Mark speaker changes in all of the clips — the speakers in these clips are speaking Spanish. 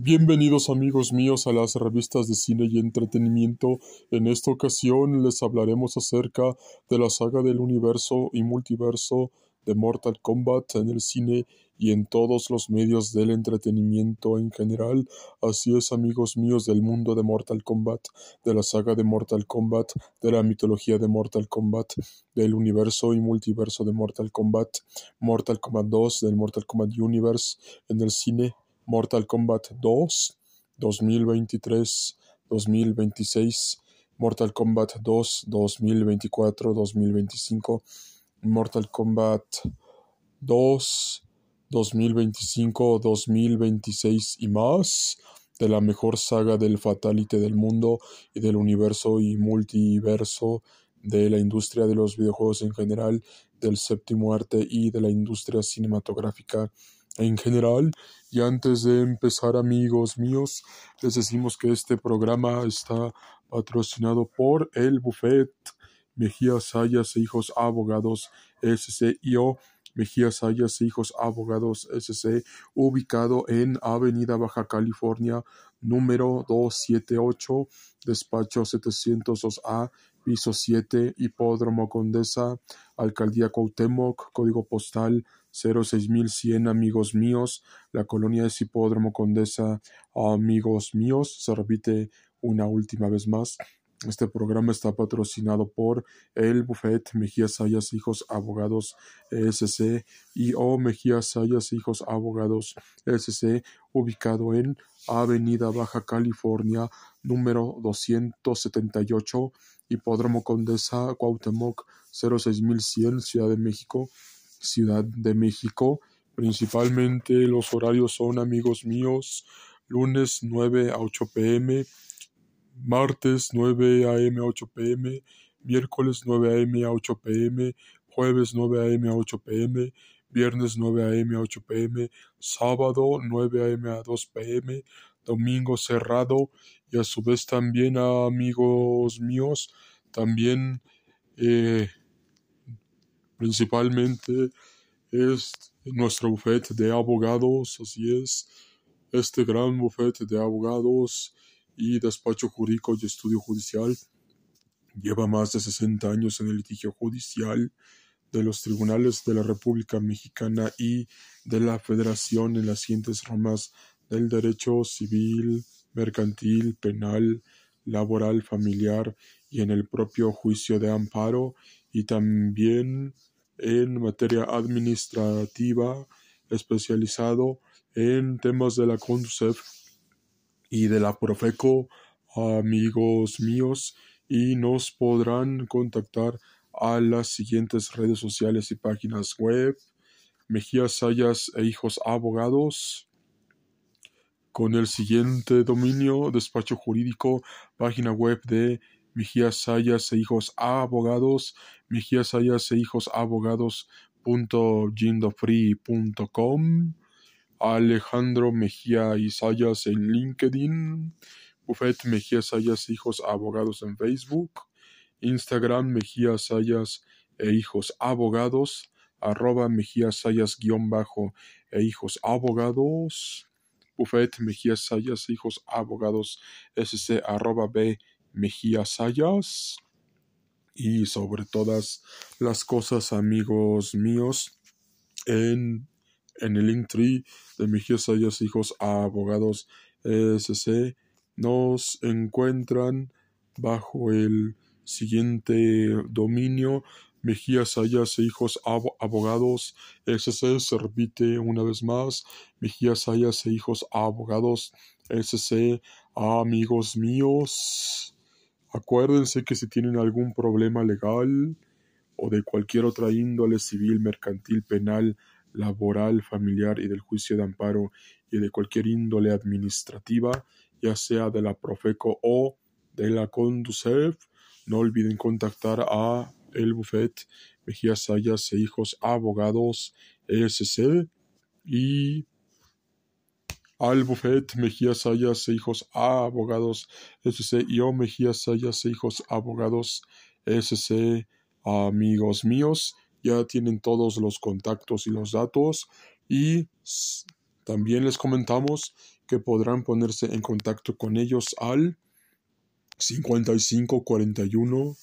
Speaker 1: Bienvenidos amigos míos a las revistas de cine y entretenimiento. En esta ocasión les hablaremos acerca de la saga del universo y multiverso de Mortal Kombat en el cine y en todos los medios del entretenimiento en general. Así es amigos míos del mundo de Mortal Kombat, de la saga de Mortal Kombat, de la mitología de Mortal Kombat, del universo y multiverso de Mortal Kombat, Mortal Kombat 2, del Mortal Kombat Universe en el cine Mortal Kombat 2, 2023, 2026, Mortal Kombat 2, 2024, 2025, Mortal Kombat 2, 2025, 2026 y más de la mejor saga del Fatality del mundo y del universo y multiverso de la industria de los videojuegos en general, del séptimo arte y de la industria cinematográfica en general. Y antes de empezar, amigos míos, les decimos que este programa está patrocinado por el Buffet Mejía Sayas e Hijos Abogados SCIO. Mejía Sayas e Hijos Abogados SC, ubicado en Avenida Baja California, número 278, despacho 702A, piso 7, Hipódromo Condesa, Alcaldía Cuauhtémoc, código postal 06100, amigos míos. La colonia es Hipódromo Condesa, amigos míos. Se repite una última vez más. Este programa está patrocinado por el Buffet Mejía Sayas Hijos Abogados SC y O Mejía Sayas Hijos Abogados SC, ubicado en Avenida Baja California, número 278, Hipódromo Condesa, Cuauhtémoc, 06100, Ciudad de México. Ciudad de México. Principalmente los horarios son, amigos míos, lunes 9 a 8 pm, martes 9 am a 8 pm, miércoles 9 am a 8 pm, jueves 9 am a 8 pm, viernes 9 am a 8 pm, sábado 9 am a 2 pm, domingo cerrado y a su vez también amigos míos, también eh, principalmente es nuestro bufete de abogados, así es, este gran bufete de abogados y despacho jurídico y estudio judicial lleva más de 60 años en el litigio judicial de los tribunales de la República Mexicana y de la Federación en las siguientes ramas del derecho civil, mercantil, penal, laboral, familiar y en el propio juicio de amparo y también en materia administrativa, especializado en temas de la CONDUCEF y de la Profeco, amigos míos, y nos podrán contactar a las siguientes redes sociales y páginas web, Mejía Sayas e Hijos Abogados, con el siguiente dominio, despacho jurídico, página web de Mejía Sayas e Hijos Abogados, Mejía Sayas e Hijos Abogados Alejandro Mejía y Sayas en LinkedIn, Buffet Mejía Sayas e Hijos Abogados en Facebook, Instagram Mejía Sayas e Hijos Abogados, arroba Mejía Sayas guion bajo e Hijos Abogados, Buffet Mejía Sayas e Hijos Abogados SC arroba B Mejía Sayas. Y sobre todas las cosas, amigos míos, en, en el link tree de Mejía Sayas Hijos Abogados SC nos encuentran bajo el siguiente dominio Mejía Sayas e Hijos Abogados SC se repite una vez más Mejía Sayas e Hijos Abogados SC amigos míos Acuérdense que si tienen algún problema legal o de cualquier otra índole civil, mercantil, penal, laboral, familiar y del juicio de amparo y de cualquier índole administrativa, ya sea de la Profeco o de la Conducef, no olviden contactar a el Buffet Mejía Sayas e Hijos Abogados ESC y al Buffet Mejía Sayas e Hijos Abogados SC y O Mejía e Hijos Abogados SC amigos míos. Ya tienen todos los contactos y los datos. Y también les comentamos que podrán ponerse en contacto con ellos al 5541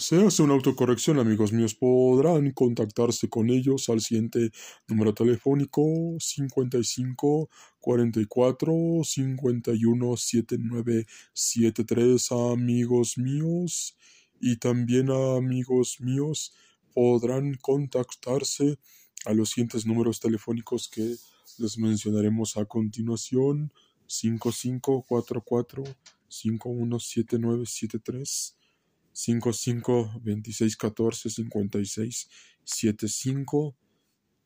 Speaker 1: se hace una autocorrección, amigos míos. Podrán contactarse con ellos al siguiente número telefónico 55 44 51 79 73, amigos míos. Y también, amigos míos, podrán contactarse a los siguientes números telefónicos que les mencionaremos a continuación: 5544 517973 55 26 14 56 75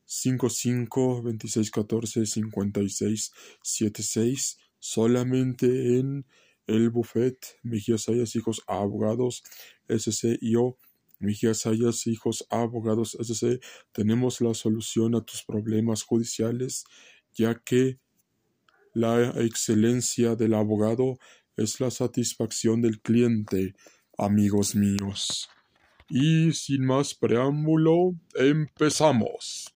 Speaker 1: 55 26 14 56 76 solamente en el buffet Mejía Sayas Hijos Abogados SC y O Mejía Sayas Hijos Abogados SC tenemos la solución a tus problemas judiciales ya que la excelencia del abogado es la satisfacción del cliente amigos míos. Y sin más preámbulo, empezamos.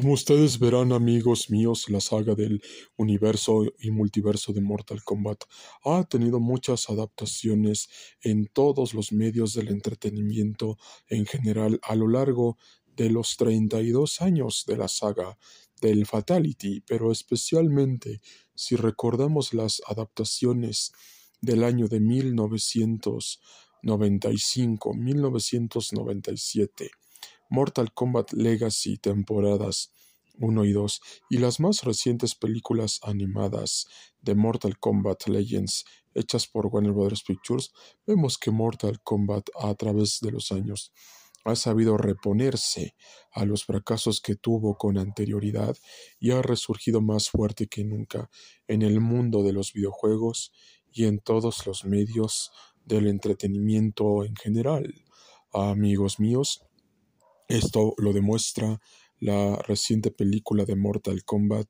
Speaker 1: Como ustedes verán, amigos míos, la saga del universo y multiverso de Mortal Kombat ha tenido muchas adaptaciones en todos los medios del entretenimiento en general a lo largo de los 32 años de la saga del Fatality, pero especialmente si recordamos las adaptaciones del año de 1995, 1997 Mortal Kombat Legacy temporadas 1 y 2 y las más recientes películas animadas de Mortal Kombat Legends hechas por Warner Bros. Pictures, vemos que Mortal Kombat a través de los años ha sabido reponerse a los fracasos que tuvo con anterioridad y ha resurgido más fuerte que nunca en el mundo de los videojuegos y en todos los medios del entretenimiento en general. Amigos míos, esto lo demuestra la reciente película de Mortal Kombat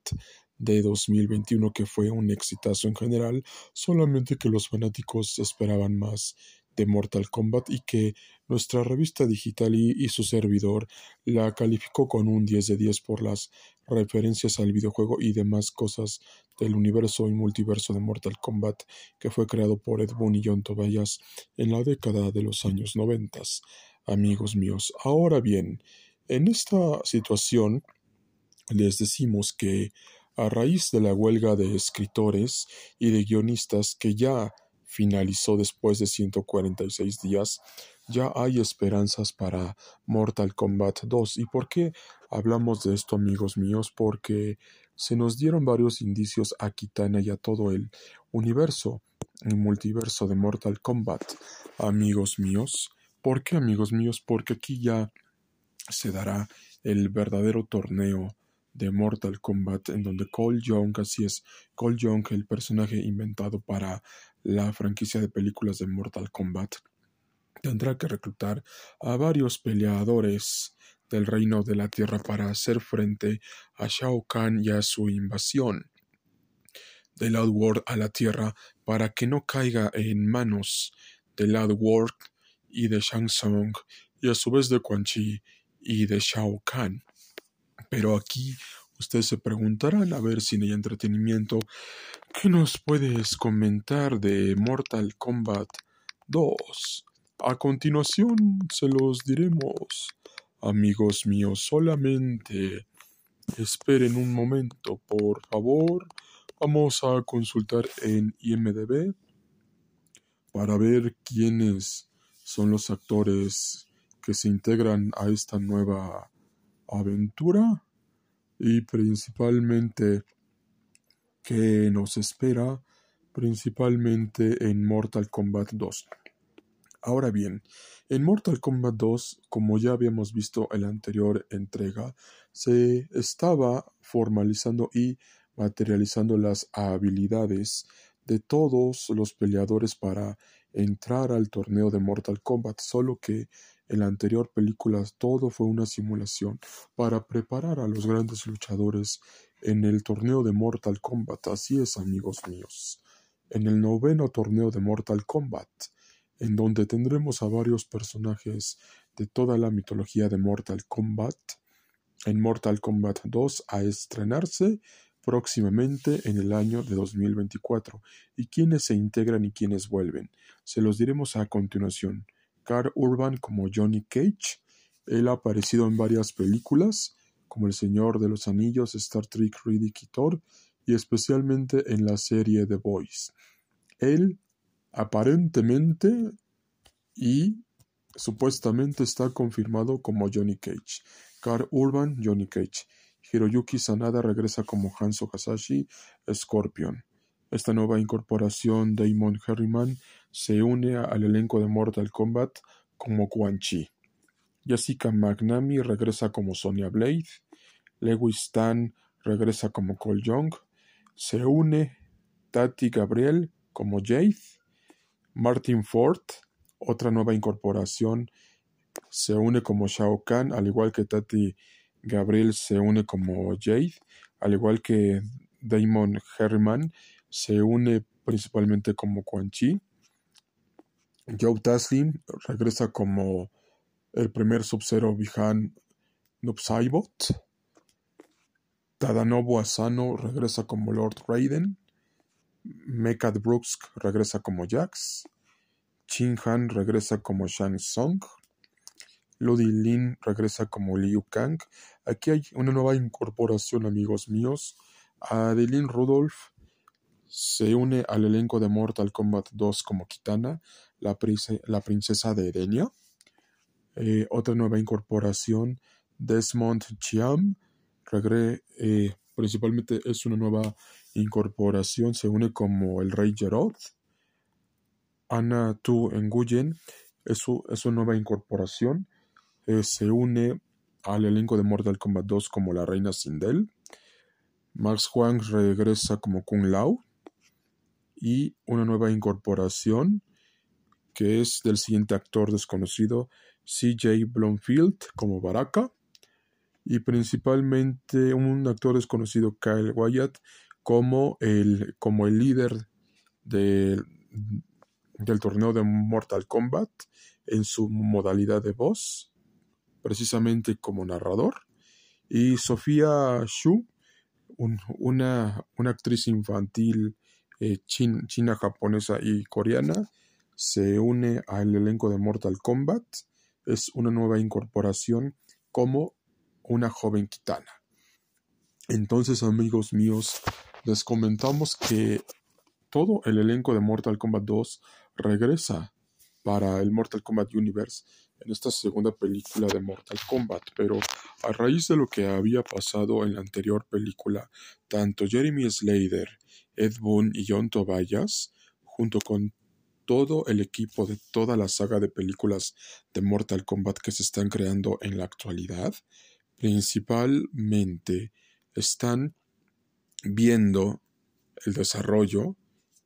Speaker 1: de 2021 que fue un exitazo en general, solamente que los fanáticos esperaban más de Mortal Kombat y que nuestra revista digital y, su servidor la calificó con un 10 de 10 por las referencias al videojuego y demás cosas del universo y multiverso de Mortal Kombat que fue creado por Ed Boon y John Tobias en la década de los años 90 amigos míos. Ahora bien, en esta situación les decimos que a raíz de la huelga de escritores y de guionistas que ya finalizó después de 146 días, ya hay esperanzas para Mortal Kombat 2. ¿Y por qué hablamos de esto, amigos míos? Porque se nos dieron varios indicios a Kitana y a todo el universo, el multiverso de Mortal Kombat, amigos míos. ¿Por qué, amigos míos? Porque aquí ya se dará el verdadero torneo de Mortal Kombat en donde Cole Young, así es, Cole Young, el personaje inventado para la franquicia de películas de Mortal Kombat, tendrá que reclutar a varios peleadores del reino de la tierra para hacer frente a Shao Kahn y a su invasión del Outworld a la tierra para que no caiga en manos del Outworld y de Shang Tsung y a su vez de Quan Chi y de Shao Kahn. Pero aquí ustedes se preguntarán a ver si hay entretenimiento. ¿Qué nos puedes comentar de Mortal Kombat 2? A continuación se los diremos. Amigos míos, solamente esperen un momento, por favor. Vamos a consultar en IMDB para ver quiénes son los actores que se integran a esta nueva aventura y principalmente que nos espera principalmente en Mortal Kombat 2. Ahora bien, en Mortal Kombat 2, como ya habíamos visto en la anterior entrega, se estaba formalizando y materializando las habilidades de todos los peleadores para entrar al torneo de Mortal Kombat, solo que en la anterior película todo fue una simulación para preparar a los grandes luchadores en el torneo de Mortal Kombat. Así es, amigos míos. En el noveno torneo de Mortal Kombat, en donde tendremos a varios personajes de toda la mitología de Mortal Kombat. En Mortal Kombat 2 a estrenarse próximamente en el año de 2024. ¿Y quiénes se integran y quiénes vuelven? Se los diremos a continuación. Carl Urban como Johnny Cage. Él ha aparecido en varias películas como El Señor de los Anillos, Star Trek Riddick y y especialmente en la serie The Boys. Él aparentemente y supuestamente está confirmado como Johnny Cage. Carl Urban, Johnny Cage. Hiroyuki Sanada regresa como Hanzo Hasashi, Scorpion. Esta nueva incorporación, Damon Herriman, se une al elenco de Mortal Kombat como Quan Chi. Jessica McNamee regresa como Sonya Blade. Lewis Tan regresa como Cole Young. Se une Tati Gabriel como Jade. Martin Ford, otra nueva incorporación, se une como Shao Kahn, al igual que Tati Gabriel se une como Jade, al igual que Damon Herman se une principalmente como Quan Chi. Joe Taslim regresa como el primer Sub-Zero Bihan Nupsaibot. Tadanobu Asano regresa como Lord Raiden. Mekat Brooks regresa como Jax. Chin Han regresa como Shang Tsung. Ludi Lin regresa como Liu Kang. Aquí hay una nueva incorporación, amigos míos. Adeline Rudolph se une al elenco de Mortal Kombat 2 como Kitana, la, princesa de Edenia. Eh, otra nueva incorporación, Desmond Chiam, eh, principalmente es una nueva incorporación, se une como el Rey Jerod. Ana Tu Nguyen es, es una nueva incorporación, eh, se une al elenco de Mortal Kombat 2 como la Reina Sindel. Max Huang regresa como Kung Lao. Y una nueva incorporación que es del siguiente actor desconocido, CJ Blomfield como Baraka. Y principalmente un actor desconocido, Kyle Wyatt, como el, como el líder del torneo de Mortal Kombat en su modalidad de voz, precisamente como narrador, y Sofía Shu, una, una actriz infantil eh, china, japonesa y coreana, se une al elenco de Mortal Kombat. Es una nueva incorporación como una joven kitana. Entonces, amigos míos, les comentamos que todo el elenco de Mortal Kombat 2 regresa para el Mortal Kombat Universe en esta segunda película de Mortal Kombat, pero a raíz de lo que había pasado en la anterior película, tanto Jeremy Slater Ed Boon y John Tobias, junto con todo el equipo de toda la saga de películas de Mortal Kombat que se están creando en la actualidad, principalmente están viendo el desarrollo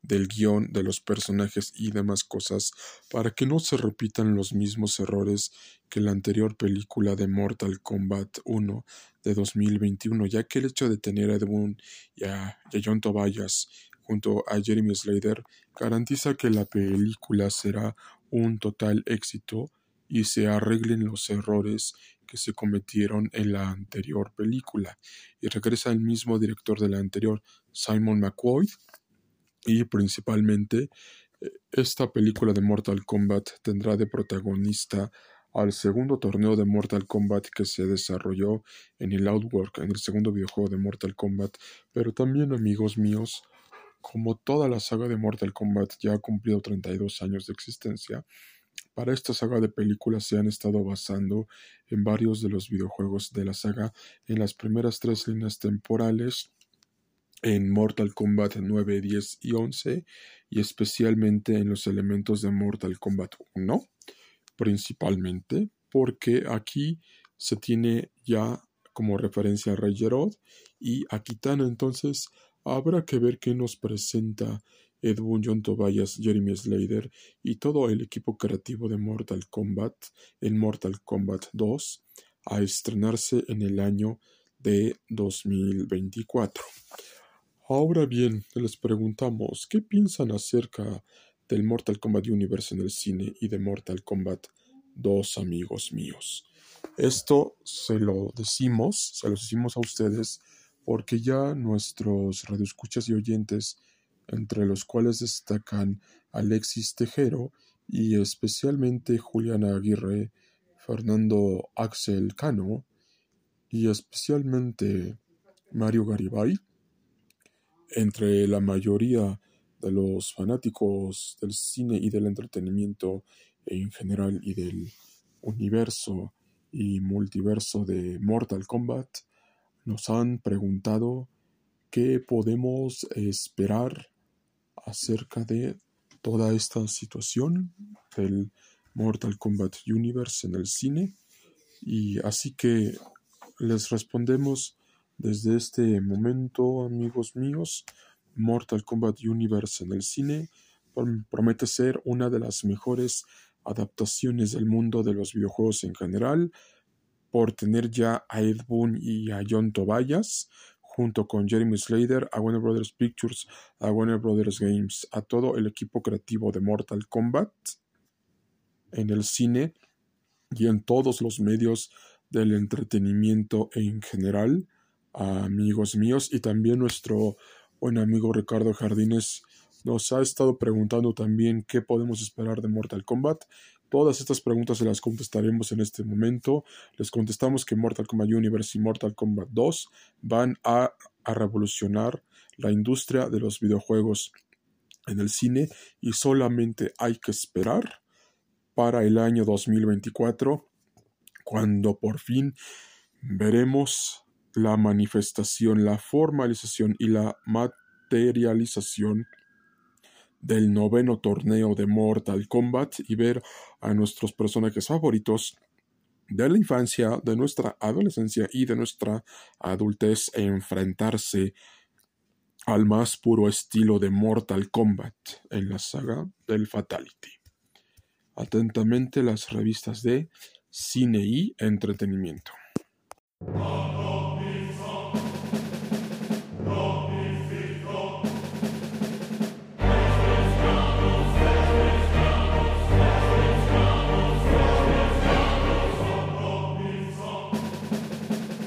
Speaker 1: del guion de los personajes y demás cosas para que no se repitan los mismos errores que la anterior película de Mortal Kombat 1 de 2021, ya que el hecho de tener a Ed y a, John Tobias junto a Jeremy Slater garantiza que la película será un total éxito y se arreglen los errores que se cometieron en la anterior película. Y regresa el mismo director de la anterior, Simon McCoy, y principalmente eh, esta película de Mortal Kombat tendrá de protagonista al segundo torneo de Mortal Kombat que se desarrolló en el Outwork, en el segundo videojuego de Mortal Kombat, pero también amigos míos, como toda la saga de Mortal Kombat ya ha cumplido 32 años de existencia, para esta saga de películas se han estado basando en varios de los videojuegos de la saga en las primeras tres líneas temporales en Mortal Kombat 9, 10 y 11 y especialmente en los elementos de Mortal Kombat 1 principalmente porque aquí se tiene ya como referencia a Rey Gerod y a Kitana, entonces habrá que ver qué nos presenta Edwin John Tobias, Jeremy Slater y todo el equipo creativo de Mortal Kombat en Mortal Kombat 2 a estrenarse en el año de 2024. Ahora bien, les preguntamos, ¿qué piensan acerca del Mortal Kombat Universe en el cine y de Mortal Kombat 2, amigos míos? Esto se lo decimos, se lo decimos a ustedes porque ya nuestros radioescuchas y oyentes, entre los cuales destacan Alexis Tejero y especialmente Juliana Aguirre, Fernando Axel Cano y especialmente Mario Garibay, entre la mayoría de los fanáticos del cine y del entretenimiento en general y del universo y multiverso de Mortal Kombat, nos han preguntado qué podemos esperar acerca de toda esta situación del Mortal Kombat Universe en el cine. Y así que les respondemos desde este momento amigos míos Mortal Kombat Universe en el cine promete ser una de las mejores adaptaciones del mundo de los videojuegos en general por tener ya a Ed Boon y a John Tobias junto con Jeremy Slater, a Warner Brothers Pictures, a Warner Brothers Games, a todo el equipo creativo de Mortal Kombat en el cine y en todos los medios del entretenimiento en general, amigos míos, y también nuestro buen amigo Ricardo Jardines nos ha estado preguntando también qué podemos esperar de Mortal Kombat. Todas estas preguntas se las contestaremos en este momento. Les contestamos que Mortal Kombat Universe y Mortal Kombat 2 van a, a revolucionar la industria de los videojuegos en el cine y solamente hay que esperar para el año 2024 cuando por fin veremos la manifestación, la formalización y la materialización del noveno torneo de Mortal Kombat y ver a nuestros personajes favoritos de la infancia, de nuestra adolescencia y de nuestra adultez enfrentarse al más puro estilo de Mortal Kombat en la saga del Fatality. Atentamente las revistas de cine y entretenimiento.